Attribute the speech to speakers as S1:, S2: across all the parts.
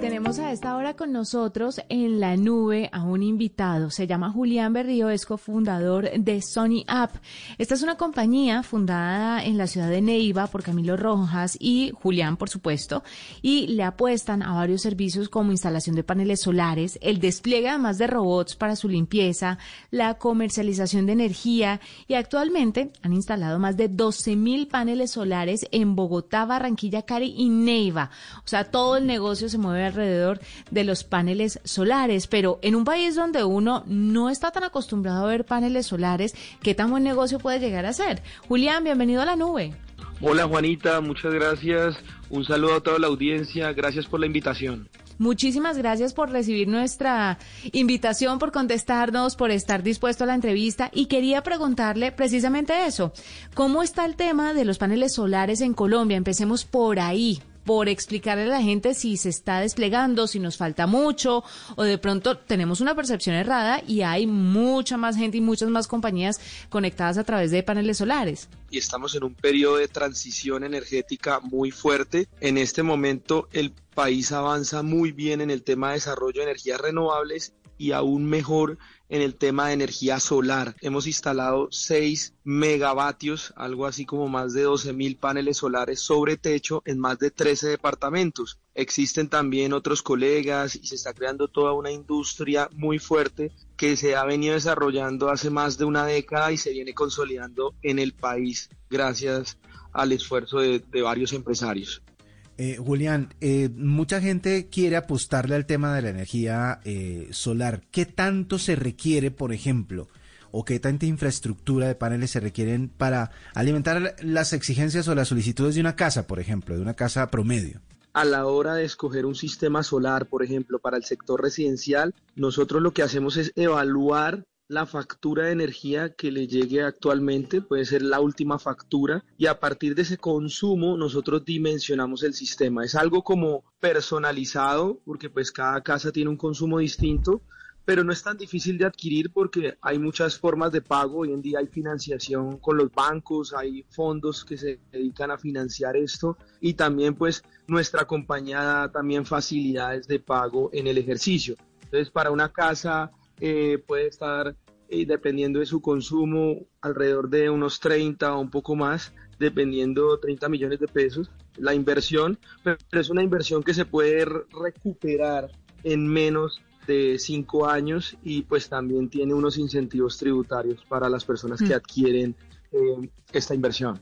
S1: Tenemos a esta hora con nosotros en la nube a un invitado. Se llama Julián Berrío, es cofundador de Sony App. Esta es una compañía fundada en la ciudad de Neiva por Camilo Rojas y Julián, por supuesto, y le apuestan a varios servicios como instalación de paneles solares, el despliegue además de robots para su limpieza, la comercialización de energía y actualmente han instalado más de 12 mil paneles solares en Bogotá, Barranquilla, Cari y Neiva. O sea, todo el negocio se mueve alrededor de los paneles solares, pero en un país donde uno no está tan acostumbrado a ver paneles solares, ¿qué tan buen negocio puede llegar a ser? Julián, bienvenido a la nube.
S2: Hola Juanita, muchas gracias. Un saludo a toda la audiencia. Gracias por la invitación.
S1: Muchísimas gracias por recibir nuestra invitación, por contestarnos, por estar dispuesto a la entrevista y quería preguntarle precisamente eso. ¿Cómo está el tema de los paneles solares en Colombia? Empecemos por ahí por explicarle a la gente si se está desplegando, si nos falta mucho o de pronto tenemos una percepción errada y hay mucha más gente y muchas más compañías conectadas a través de paneles solares.
S2: Y estamos en un periodo de transición energética muy fuerte. En este momento el país avanza muy bien en el tema de desarrollo de energías renovables y aún mejor en el tema de energía solar. Hemos instalado 6 megavatios, algo así como más de 12 mil paneles solares sobre techo en más de 13 departamentos. Existen también otros colegas y se está creando toda una industria muy fuerte que se ha venido desarrollando hace más de una década y se viene consolidando en el país gracias al esfuerzo de varios empresarios.
S3: Eh, Julián, eh, mucha gente quiere apostarle al tema de la energía eh, solar. ¿Qué tanto se requiere, por ejemplo, o qué tanta infraestructura de paneles se requieren para alimentar las exigencias o las solicitudes de una casa, por ejemplo, de una casa promedio?
S2: a la hora de escoger un sistema solar, por ejemplo, para el sector residencial, nosotros lo que hacemos es evaluar la factura de energía que le llegue actualmente, puede ser la última factura, y a partir de ese consumo nosotros dimensionamos el sistema. Es algo como personalizado, porque pues cada casa tiene un consumo distinto, pero no es tan difícil de adquirir porque hay muchas formas de pago. Hoy en día hay financiación con los bancos, hay fondos que se dedican a financiar esto y también pues nuestra compañía también facilidades de pago en el ejercicio. Entonces para una casa eh, puede estar, eh, dependiendo de su consumo, alrededor de unos 30 o un poco más, dependiendo 30 millones de pesos la inversión, pero es una inversión que se puede recuperar en menos de cinco años y pues también tiene unos incentivos tributarios para las personas que adquieren eh, esta inversión.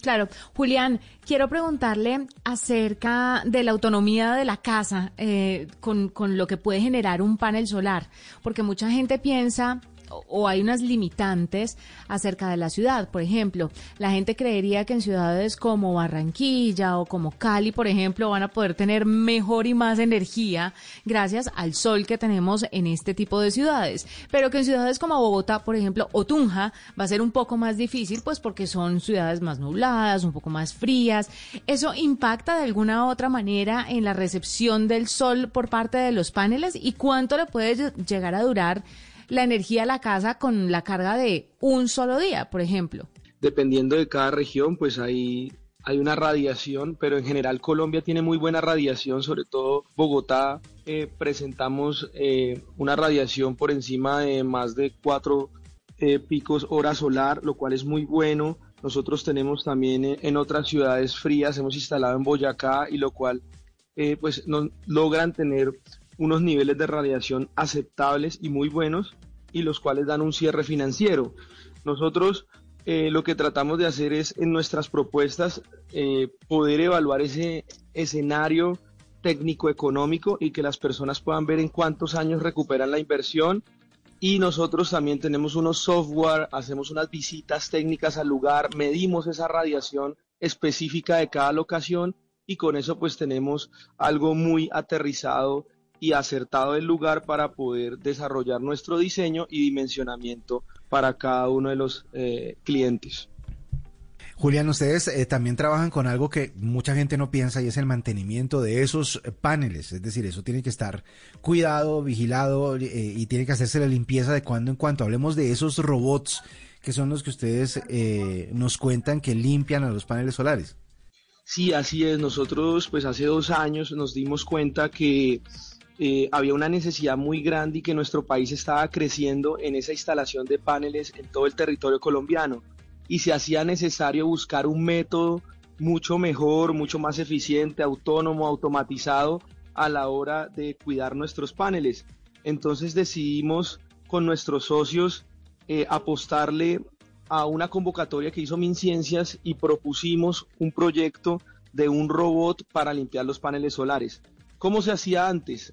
S1: Claro, Julián, quiero preguntarle acerca de la autonomía de la casa eh, con, con lo que puede generar un panel solar, porque mucha gente piensa o hay unas limitantes acerca de la ciudad. Por ejemplo, la gente creería que en ciudades como Barranquilla o como Cali, por ejemplo, van a poder tener mejor y más energía gracias al sol que tenemos en este tipo de ciudades. Pero que en ciudades como Bogotá, por ejemplo, o Tunja, va a ser un poco más difícil, pues porque son ciudades más nubladas, un poco más frías. ¿Eso impacta de alguna otra manera en la recepción del sol por parte de los paneles? ¿Y cuánto le puede llegar a durar? La energía a la casa con la carga de un solo día, por ejemplo?
S2: Dependiendo de cada región, pues hay, hay una radiación, pero en general Colombia tiene muy buena radiación, sobre todo Bogotá eh, presentamos eh, una radiación por encima de más de cuatro eh, picos hora solar, lo cual es muy bueno. Nosotros tenemos también en otras ciudades frías, hemos instalado en Boyacá y lo cual pues no, logran tener unos niveles de radiación aceptables y muy buenos y los cuales dan un cierre financiero. Nosotros eh, lo que tratamos de hacer es en nuestras propuestas eh, poder evaluar ese escenario técnico económico y que las personas puedan ver en cuántos años recuperan la inversión y nosotros también tenemos unos software, hacemos unas visitas técnicas al lugar, medimos esa radiación específica de cada locación y con eso pues tenemos algo muy aterrizado y acertado del lugar para poder desarrollar nuestro diseño y dimensionamiento para cada uno de los eh, clientes.
S3: Julián, ustedes eh, también trabajan con algo que mucha gente no piensa y es el mantenimiento de esos eh, paneles. Es decir, eso tiene que estar cuidado, vigilado eh, y tiene que hacerse la limpieza de cuando en cuando. Hablemos de esos robots que son los que ustedes nos cuentan que limpian a los paneles solares.
S2: Sí, así es. Nosotros, pues hace dos años nos dimos cuenta que había una necesidad muy grande y que nuestro país estaba creciendo en esa instalación de paneles en todo el territorio colombiano y se hacía necesario buscar un método mucho mejor, mucho más eficiente, autónomo, automatizado a la hora de cuidar nuestros paneles. Entonces decidimos con nuestros socios eh, apostarle a una convocatoria que hizo MinCiencias y propusimos un proyecto de un robot para limpiar los paneles solares. ¿Cómo se hacía antes?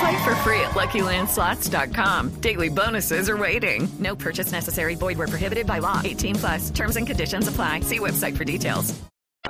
S4: Play for free at LuckyLandSlots.com. Daily bonuses are waiting. No purchase necessary. Void where prohibited by law. 18 plus. Terms and conditions apply. See website for details.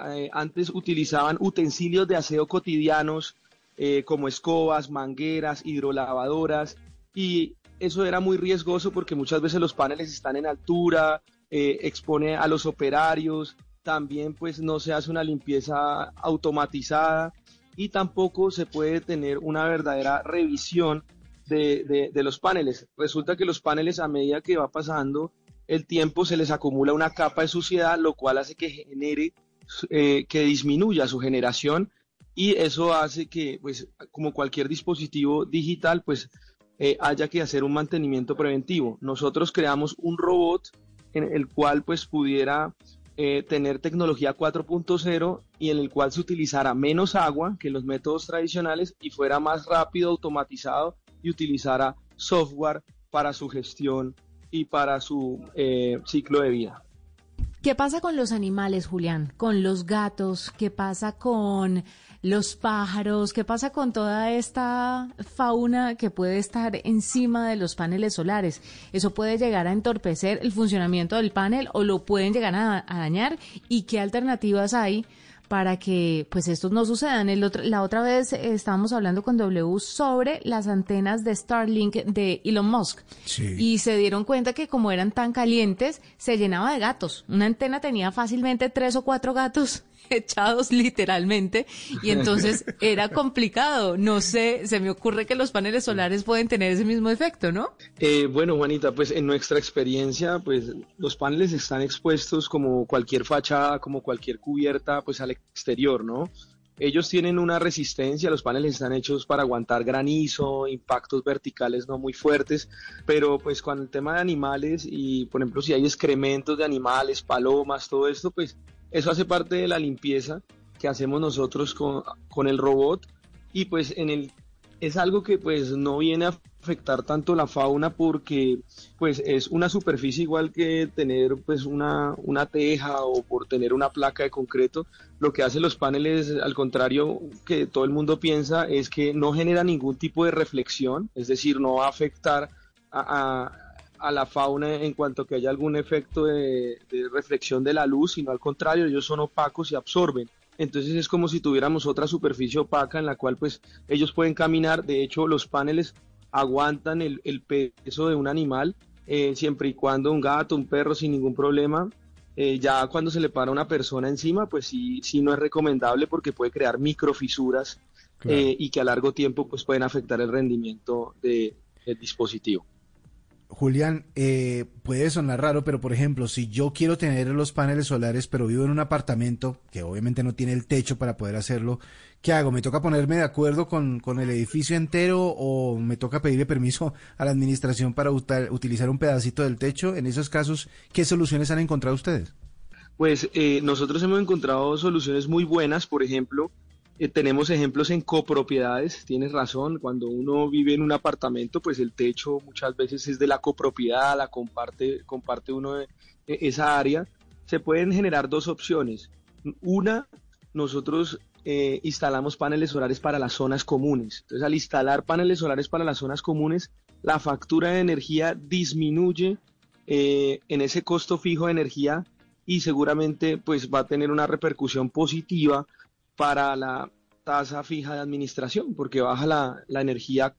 S2: Eh, antes utilizaban utensilios de aseo cotidianos eh, como escobas, mangueras, hidrolavadoras y eso era muy riesgoso porque muchas veces los paneles están en altura, eh, a los operarios, también pues no se hace una limpieza automatizada y tampoco se puede tener una verdadera revisión de, los paneles. Resulta que los paneles a medida que va pasando el tiempo se les acumula una capa de suciedad, lo cual hace que genere, eh, que disminuya su generación y eso hace que, pues, como cualquier dispositivo digital, pues eh, haya que hacer un mantenimiento preventivo. Nosotros creamos un robot en el cual pues pudiera eh, tener tecnología 4.0 y en el cual se utilizara menos agua que los métodos tradicionales y fuera más rápido, automatizado y utilizara software para su gestión y para su eh, ciclo de vida.
S1: ¿Qué pasa con los animales, Julián? Con los gatos, ¿qué pasa con los pájaros? ¿Qué pasa con toda esta fauna que puede estar encima de los paneles solares? ¿Eso puede llegar a entorpecer el funcionamiento del panel o lo pueden llegar a, dañar? ¿Y qué alternativas hay? Para que pues estos no sucedan. El la otra vez eh, estábamos hablando con W sobre las antenas de Starlink de Elon Musk y se dieron cuenta que como eran tan calientes se llenaba de gatos. Una antena tenía fácilmente tres o cuatro gatos echados literalmente y entonces era complicado. No sé, se me ocurre que los paneles solares pueden tener ese mismo efecto, ¿no?
S2: Eh, bueno, Juanita, pues en nuestra experiencia, pues los paneles están expuestos como cualquier fachada, como cualquier cubierta, pues al exterior, ¿no? Ellos tienen una resistencia, los paneles están hechos para aguantar granizo, impactos verticales no muy fuertes, pero pues con el tema de animales y por ejemplo si hay excrementos de animales, palomas, todo esto, pues eso hace parte de la limpieza que hacemos nosotros con, con el robot y pues en el es algo que pues no viene a afectar tanto la fauna porque pues es una superficie igual que tener pues una, una teja o por tener una placa de concreto. Lo que hacen los paneles, al contrario que todo el mundo piensa, es que no genera ningún tipo de reflexión, es decir, no va a afectar a a la fauna en cuanto que haya algún efecto de, reflexión de la luz, sino al contrario, ellos son opacos y absorben. Entonces es como si tuviéramos otra superficie opaca en la cual pues ellos pueden caminar. De hecho, los paneles aguantan el, peso de un animal eh, siempre y cuando un gato, un perro sin ningún problema. Eh, ya cuando se le para una persona encima, pues sí, sí no es recomendable porque puede crear microfisuras eh, y que a largo tiempo pues pueden afectar el rendimiento del dispositivo.
S3: Julián, eh, puede sonar raro, pero por ejemplo, si yo quiero tener los paneles solares, pero vivo en un apartamento que obviamente no tiene el techo para poder hacerlo, ¿qué hago? ¿Me toca ponerme de acuerdo con, el edificio entero o me toca pedirle permiso a la administración para utilizar un pedacito del techo? En esos casos, ¿qué soluciones han encontrado ustedes?
S2: Pues eh, nosotros hemos encontrado soluciones muy buenas, por ejemplo, Eh, tenemos ejemplos en copropiedades, tienes razón, cuando uno vive en un apartamento, pues el techo muchas veces es de la copropiedad, la comparte, comparte uno de, de esa área. Se pueden generar dos opciones. Una, nosotros eh, instalamos paneles solares para las zonas comunes. Entonces, al instalar paneles solares para las zonas comunes, la factura de energía disminuye eh, en ese costo fijo de energía y seguramente pues va a tener una repercusión positiva para la tasa fija de administración, porque baja la, la energía,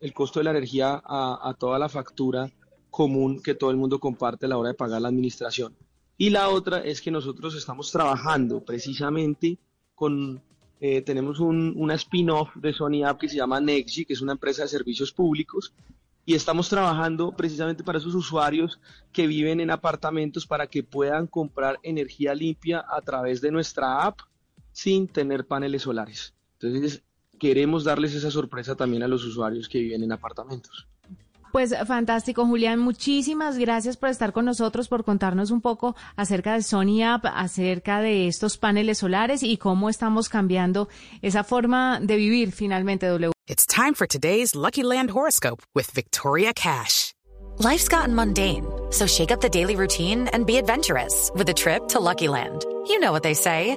S2: el costo de la energía a, a toda la factura común que todo el mundo comparte a la hora de pagar la administración. Y la otra es que nosotros estamos trabajando precisamente con, eh, tenemos un, una spin-off de Sony App que se llama Nexgy, que es una empresa de servicios públicos, y estamos trabajando precisamente para esos usuarios que viven en apartamentos para que puedan comprar energía limpia a través de nuestra app sin tener paneles solares. Entonces, queremos darles esa sorpresa también a los usuarios que viven en apartamentos.
S1: Pues fantástico, Julián. Muchísimas gracias por estar con nosotros, por contarnos un poco acerca de Sony App, acerca de estos paneles solares y cómo estamos cambiando esa forma de vivir finalmente, W.
S5: It's time for today's Lucky Land horoscope with Victoria Cash. Life's gotten mundane, so shake up the daily routine and be adventurous with a trip to Lucky Land. You know what they say.